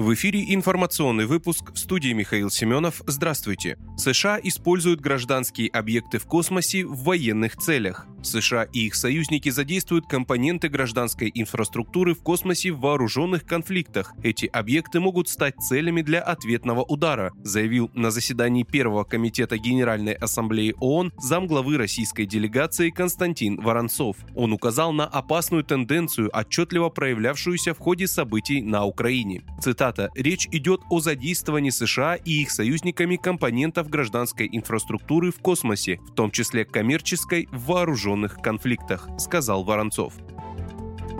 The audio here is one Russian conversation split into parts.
В эфире информационный выпуск в студии Михаил Семенов. Здравствуйте. США используют гражданские объекты в космосе в военных целях. США и их союзники задействуют компоненты гражданской инфраструктуры в космосе в вооруженных конфликтах. Эти объекты могут стать целями для ответного удара, заявил на заседании Первого комитета Генеральной Ассамблеи ООН замглавы российской делегации Константин Воронцов. Он указал на опасную тенденцию, отчетливо проявлявшуюся в ходе событий на Украине. Цитата. «Речь идет о задействовании США и их союзниками компонентов гражданской инфраструктуры в космосе, в том числе коммерческой, в вооруженных конфликтах, сказал Воронцов.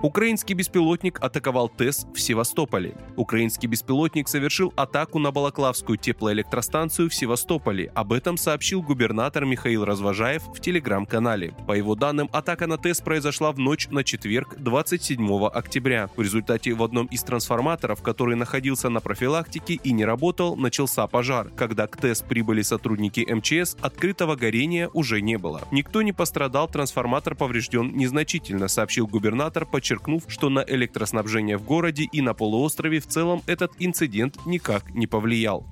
Украинский беспилотник атаковал ТЭС в Севастополе. Украинский беспилотник совершил атаку на Балаклавскую теплоэлектростанцию в Севастополе. Об этом сообщил губернатор Михаил Развожаев в телеграм-канале. По его данным, атака на ТЭС произошла в ночь на четверг, 27 октября. В результате в одном из трансформаторов, который находился на профилактике и не работал, начался пожар. Когда к ТЭС прибыли сотрудники МЧС, открытого горения уже не было. Никто не пострадал, трансформатор поврежден незначительно, сообщил губернатор, подчеркнув подчеркнув, что на электроснабжение в городе и на полуострове в целом этот инцидент никак не повлиял.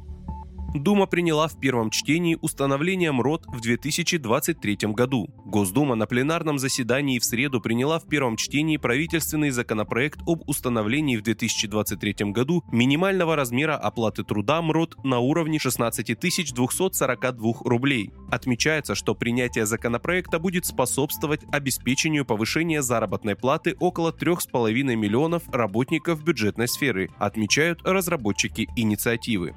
Дума приняла в первом чтении установление МРОД в 2023 году. Госдума на пленарном заседании в среду приняла в первом чтении правительственный законопроект об установлении в 2023 году минимального размера оплаты труда МРОД на уровне 16 242 рублей. Отмечается, что принятие законопроекта будет способствовать обеспечению повышения заработной платы около 3,5 миллионов работников бюджетной сферы, отмечают разработчики инициативы.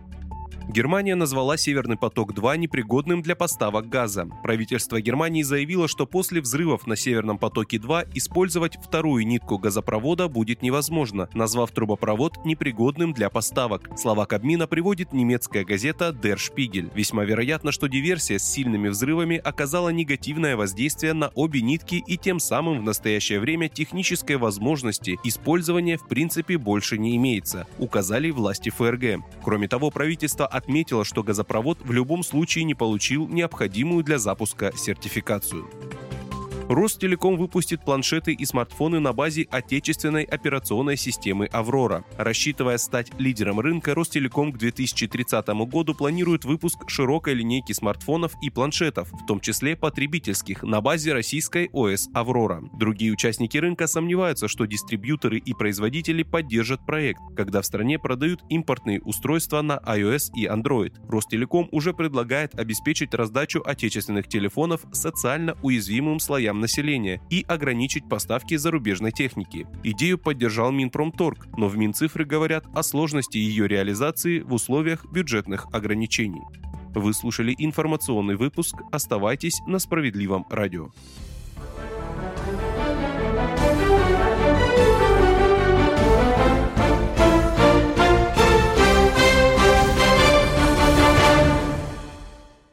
Германия назвала «Северный поток-2» непригодным для поставок газа. Правительство Германии заявило, что после взрывов на «Северном потоке-2» использовать вторую нитку газопровода будет невозможно, назвав трубопровод непригодным для поставок. Слова Кабмина приводит немецкая газета Der Spiegel. Весьма вероятно, что диверсия с сильными взрывами оказала негативное воздействие на обе нитки и тем самым в настоящее время технической возможности использования в принципе больше не имеется, указали власти ФРГ. Кроме того, правительство отметила, что газопровод в любом случае не получил необходимую для запуска сертификацию. Ростелеком выпустит планшеты и смартфоны на базе отечественной операционной системы «Аврора». Рассчитывая стать лидером рынка, Ростелеком к 2030 году планирует выпуск широкой линейки смартфонов и планшетов, в том числе потребительских, на базе российской ОС «Аврора». Другие участники рынка сомневаются, что дистрибьюторы и производители поддержат проект, когда в стране продают импортные устройства на iOS и Android. Ростелеком уже предлагает обеспечить раздачу отечественных телефонов социально уязвимым слоям населения и ограничить поставки зарубежной техники. Идею поддержал Минпромторг, но в Минцифры говорят о сложности ее реализации в условиях бюджетных ограничений. Вы слушали информационный выпуск. Оставайтесь на справедливом радио.